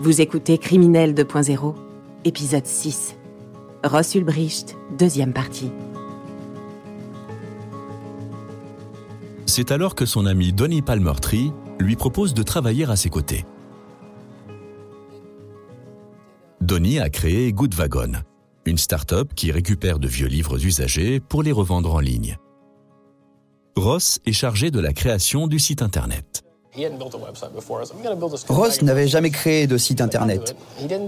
Vous écoutez Criminel 2.0, épisode 6. Ross Ulbricht, deuxième partie. C'est alors que son ami Donny Palmertree lui propose de travailler à ses côtés. Donny a créé Goodwagon, une start-up qui récupère de vieux livres usagés pour les revendre en ligne. Ross est chargé de la création du site internet. Ross n'avait jamais créé de site internet.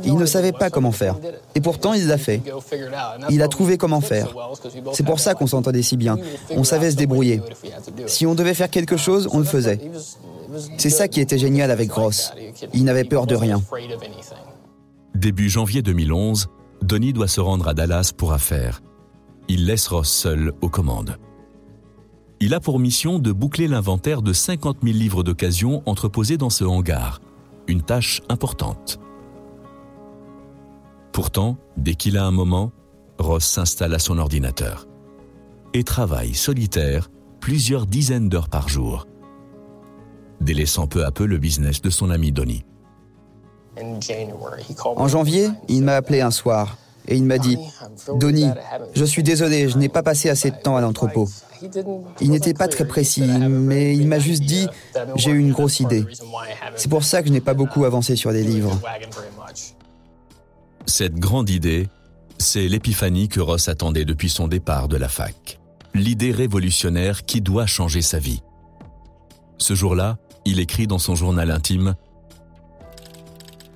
Il ne savait pas comment faire. Et pourtant, il l'a fait. Il a trouvé comment faire. C'est pour ça qu'on s'entendait si bien. On savait se débrouiller. Si on devait faire quelque chose, on le faisait. C'est ça qui était génial avec Ross. Il n'avait peur de rien. Début janvier 2011, Donny doit se rendre à Dallas pour affaires. Il laisse Ross seul aux commandes. Il a pour mission de boucler l'inventaire de 50 000 livres d'occasion entreposés dans ce hangar. Une tâche importante. Pourtant, dès qu'il a un moment, Ross s'installe à son ordinateur et travaille solitaire plusieurs dizaines d'heures par jour, délaissant peu à peu le business de son ami Donny. En janvier, il m'a appelé un soir et il m'a dit Donny, je suis désolé, je n'ai pas passé assez de temps à l'entrepôt. Il n'était pas très précis, mais il m'a juste dit J'ai eu une grosse idée. C'est pour ça que je n'ai pas beaucoup avancé sur les livres. Cette grande idée, c'est l'épiphanie que Ross attendait depuis son départ de la fac. L'idée révolutionnaire qui doit changer sa vie. Ce jour-là, il écrit dans son journal intime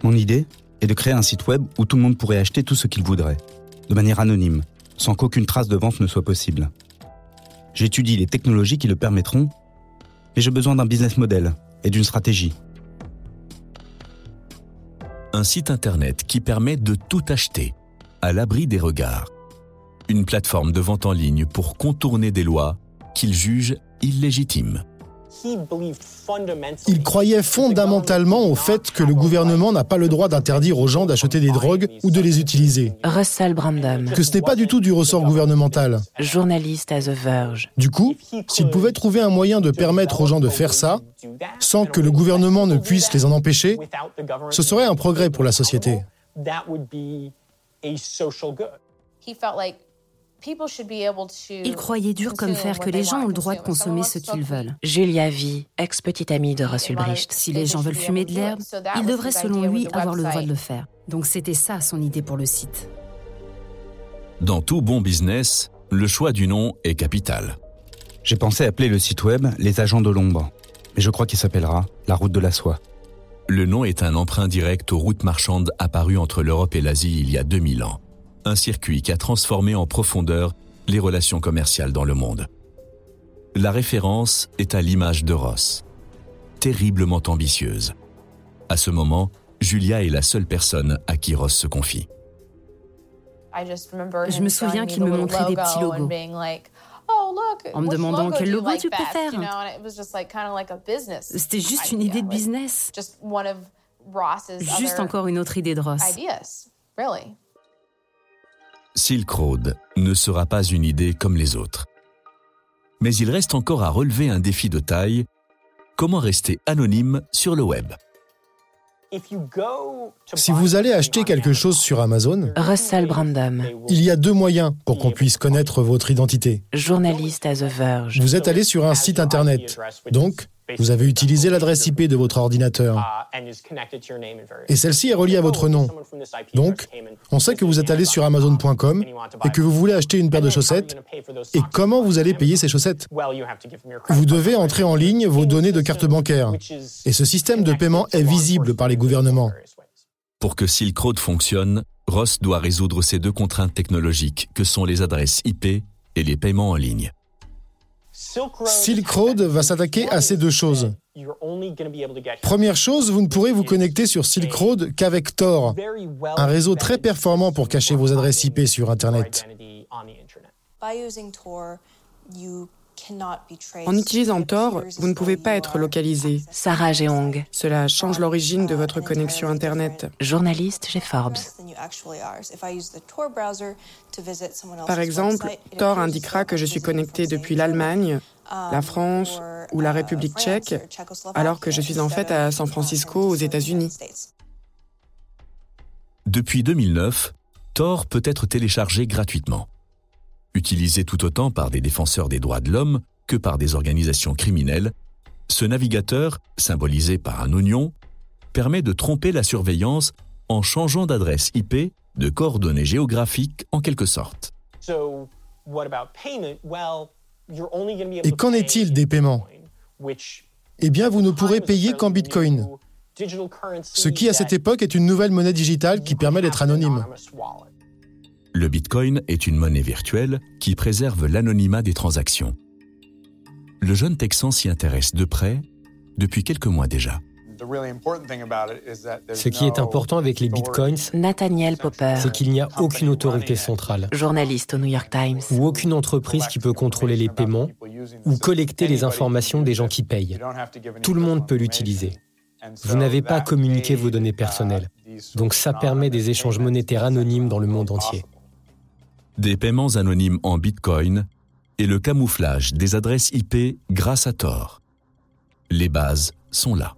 Mon idée? Est de créer un site web où tout le monde pourrait acheter tout ce qu'il voudrait, de manière anonyme, sans qu'aucune trace de vente ne soit possible. J'étudie les technologies qui le permettront, mais j'ai besoin d'un business model et d'une stratégie. Un site internet qui permet de tout acheter, à l'abri des regards. Une plateforme de vente en ligne pour contourner des lois qu'il juge illégitimes. Il croyait fondamentalement au fait que le gouvernement n'a pas le droit d'interdire aux gens d'acheter des drogues ou de les utiliser. Russell Brandom, Que ce n'est pas du tout du ressort gouvernemental. journaliste à The Verge. Du coup, s'il pouvait trouver un moyen de permettre aux gens de faire ça, sans que le gouvernement ne puisse les en empêcher, ce serait un progrès pour la société. Il croyait dur comme fer que les gens ont le droit de consommer ce qu'ils veulent. Julia V, ex-petite amie de Russ Ulbricht. Si les gens veulent fumer de l'herbe, ils devraient selon lui avoir le droit de le faire. Donc c'était ça son idée pour le site. Dans tout bon business, le choix du nom est capital. J'ai pensé appeler le site web Les Agents de l'Ombre, mais je crois qu'il s'appellera La Route de la Soie. Le nom est un emprunt direct aux routes marchandes apparues entre l'Europe et l'Asie il y a 2000 ans. Un circuit qui a transformé en profondeur les relations commerciales dans le monde. La référence est à l'image de Ross, terriblement ambitieuse. À ce moment, Julia est la seule personne à qui Ross se confie. Je me souviens qu'il me montrait des petits logos. En me demandant quel logo tu préfères. C'était juste une idée de business. Juste encore une autre idée de Ross. Silk Road ne sera pas une idée comme les autres. Mais il reste encore à relever un défi de taille, comment rester anonyme sur le web. Si vous allez acheter quelque chose sur Amazon, Russell Brandom, il y a deux moyens pour qu'on puisse connaître votre identité. journaliste à The Verge. Vous êtes allé sur un site internet, donc vous avez utilisé l'adresse IP de votre ordinateur. Et celle-ci est reliée à votre nom. Donc, on sait que vous êtes allé sur Amazon.com et que vous voulez acheter une paire de chaussettes. Et comment vous allez payer ces chaussettes? Vous devez entrer en ligne vos données de carte bancaire. Et ce système de paiement est visible par les gouvernements. Pour que Silk Road fonctionne, Ross doit résoudre ces deux contraintes technologiques que sont les adresses IP et les paiements en ligne. Silk Road va s'attaquer à ces deux choses. Première chose, vous ne pourrez vous connecter sur Silk Road qu'avec Tor, un réseau très performant pour cacher vos adresses IP sur Internet. En utilisant Tor, vous ne pouvez pas être localisé. Sarah Jeong, Cela change l'origine de votre connexion Internet. journaliste chez Forbes. Par exemple, Tor indiquera que je suis connecté depuis l'Allemagne, la France ou la République tchèque, alors que je suis en fait à San Francisco aux États-Unis. Depuis 2009, Tor peut être téléchargé gratuitement. Utilisé tout autant par des défenseurs des droits de l'homme que par des organisations criminelles, ce navigateur, symbolisé par un oignon, permet de tromper la surveillance en changeant d'adresse IP, de coordonnées géographiques en quelque sorte. Et qu'en est-il des paiements Eh bien, vous ne pourrez payer qu'en Bitcoin, ce qui à cette époque est une nouvelle monnaie digitale qui permet d'être anonyme. Le Bitcoin est une monnaie virtuelle qui préserve l'anonymat des transactions. Le jeune Texan s'y intéresse de près depuis quelques mois déjà. Ce qui est important avec les bitcoins, Nathaniel Popper, c'est qu'il n'y a aucune autorité centrale, journaliste au New York Times, ou aucune entreprise qui peut contrôler les paiements ou collecter les informations des gens qui payent. Tout le monde peut l'utiliser. Vous n'avez pas à communiquer vos données personnelles. Donc ça permet des échanges monétaires anonymes dans le monde entier. Des paiements anonymes en Bitcoin et le camouflage des adresses IP grâce à Tor. Les bases sont là.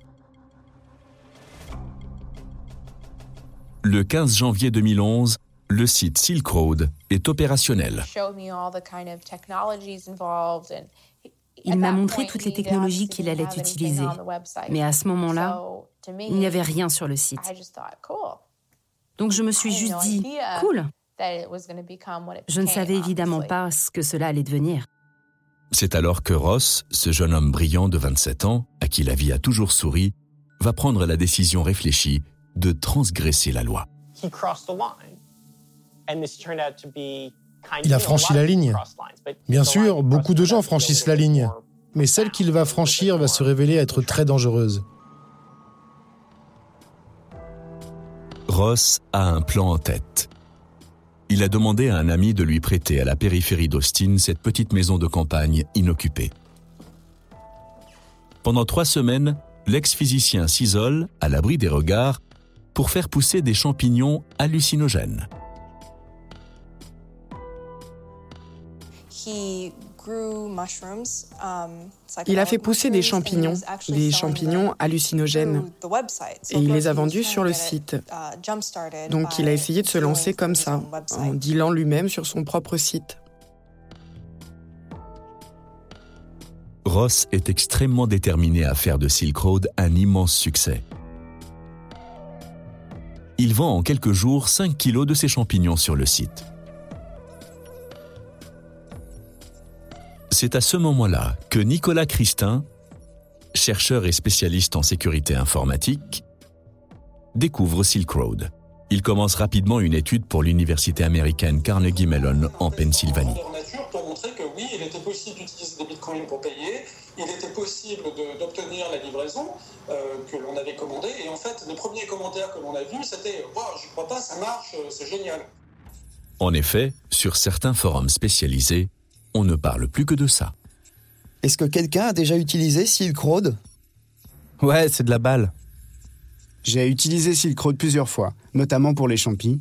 Le 15 janvier 2011, le site Silk Road est opérationnel. Il m'a montré toutes les technologies qu'il allait utiliser. Mais à ce moment-là, il n'y avait rien sur le site. Donc je me suis juste dit, cool. Je ne savais évidemment pas ce que cela allait devenir. C'est alors que Ross, ce jeune homme brillant de 27 ans, à qui la vie a toujours souri, va prendre la décision réfléchie de transgresser la loi. Il a franchi la ligne. Bien sûr, beaucoup de gens franchissent la ligne, mais celle qu'il va franchir va se révéler être très dangereuse. Ross a un plan en tête. Il a demandé à un ami de lui prêter à la périphérie d'Austin cette petite maison de campagne inoccupée. Pendant trois semaines, l'ex-physicien s'isole, à l'abri des regards, pour faire pousser des champignons hallucinogènes. Il a fait pousser des champignons, des champignons hallucinogènes, et il les a vendus sur le site. Uh, Donc il a essayé de se lancer comme ça, en dealant lui-même sur son propre site. Ross est extrêmement déterminé à faire de Silk Road un immense succès il vend en quelques jours 5 kilos de ces champignons sur le site. C'est à ce moment-là que Nicolas Christin, chercheur et spécialiste en sécurité informatique, découvre Silk Road. Il commence rapidement une étude pour l'université américaine Carnegie Mellon en Pennsylvanie oui, il était possible d'utiliser des bitcoins pour payer, il était possible d'obtenir la livraison euh, que l'on avait commandée. Et en fait, les premiers commentaires que l'on a vus, c'était Wow, je crois pas, ça marche, euh, c'est génial. En effet, sur certains forums spécialisés, on ne parle plus que de ça. Est-ce que quelqu'un a déjà utilisé Silk Road? Ouais, c'est de la balle. J'ai utilisé Silk Road plusieurs fois, notamment pour les champis,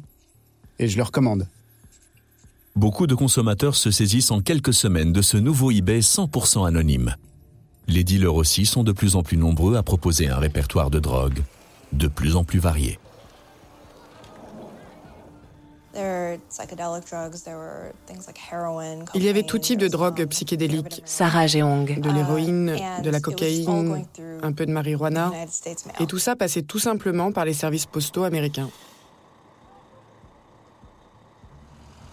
et je le recommande. Beaucoup de consommateurs se saisissent en quelques semaines de ce nouveau eBay 100% anonyme. Les dealers aussi sont de plus en plus nombreux à proposer un répertoire de drogues de plus en plus varié. Il y avait tout type de drogues psychédéliques. Sarah Jeong. De l'héroïne, de la cocaïne, un peu de marijuana. Et tout ça passait tout simplement par les services postaux américains.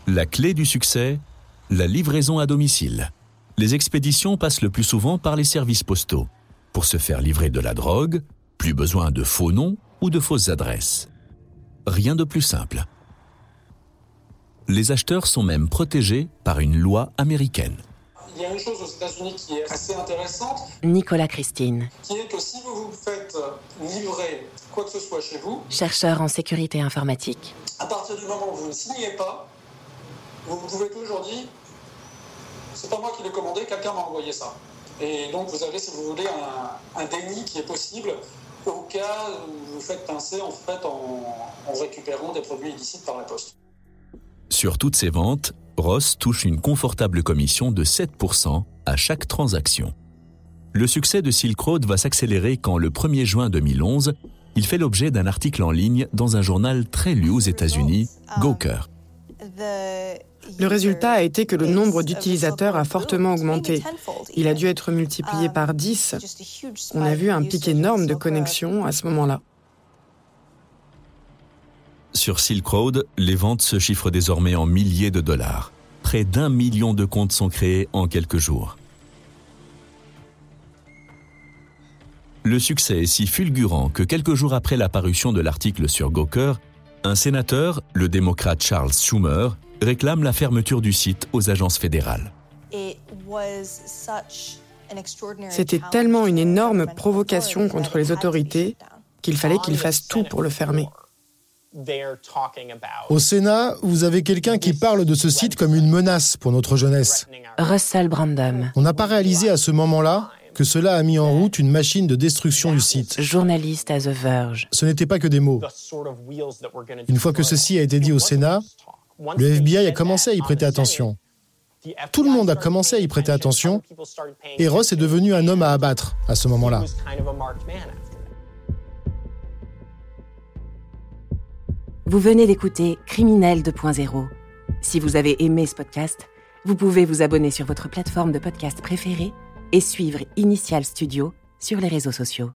La clé du succès, la livraison à domicile. Les expéditions passent le plus souvent par les services postaux. Pour se faire livrer de la drogue, plus besoin de faux noms ou de fausses adresses. Rien de plus simple. Les acheteurs sont même protégés par une loi américaine. Il y a une chose aux États-Unis qui est assez intéressante. Nicolas Christine. Qui est que si vous vous faites livrer quoi que ce soit chez vous. Chercheur en sécurité informatique. À partir du moment où vous ne signez pas, vous pouvez toujours dire c'est pas moi qui l'ai commandé, quelqu'un m'a envoyé ça. Et donc vous avez, si vous voulez, un, déni qui est possible au cas où vous faites pincer en fait en, récupérant des produits illicites par la poste. Sur toutes ces ventes, Ross touche une confortable commission de 7% à chaque transaction. Le succès de Silk Road va s'accélérer quand, le 1er juin 2011, il fait l'objet d'un article en ligne dans un journal très lu aux États-Unis, Gawker. Le résultat a été que le nombre d'utilisateurs a fortement augmenté. Il a dû être multiplié par 10. On a vu un pic énorme de connexions à ce moment-là. Sur Silk Road, les ventes se chiffrent désormais en milliers de dollars. Près d'un million de comptes sont créés en quelques jours. Le succès est si fulgurant que quelques jours après la parution de l'article sur Gawker, un sénateur, le démocrate Charles Schumer, réclame la fermeture du site aux agences fédérales. C'était tellement une énorme provocation contre les autorités qu'il fallait qu'ils fassent tout pour le fermer. Au Sénat, vous avez quelqu'un qui parle de ce site comme une menace pour notre jeunesse. Russell Brandom. On n'a pas réalisé à ce moment-là que cela a mis en route une machine de destruction du site. Journaliste à The Verge. Ce n'était pas que des mots. Une fois que ceci a été dit au Sénat, le FBI a commencé à y prêter attention. Tout le monde a commencé à y prêter attention et Ross est devenu un homme à abattre à ce moment-là. Vous venez d'écouter Criminel 2.0. Si vous avez aimé ce podcast, vous pouvez vous abonner sur votre plateforme de podcast préférée et suivre Initial Studio sur les réseaux sociaux.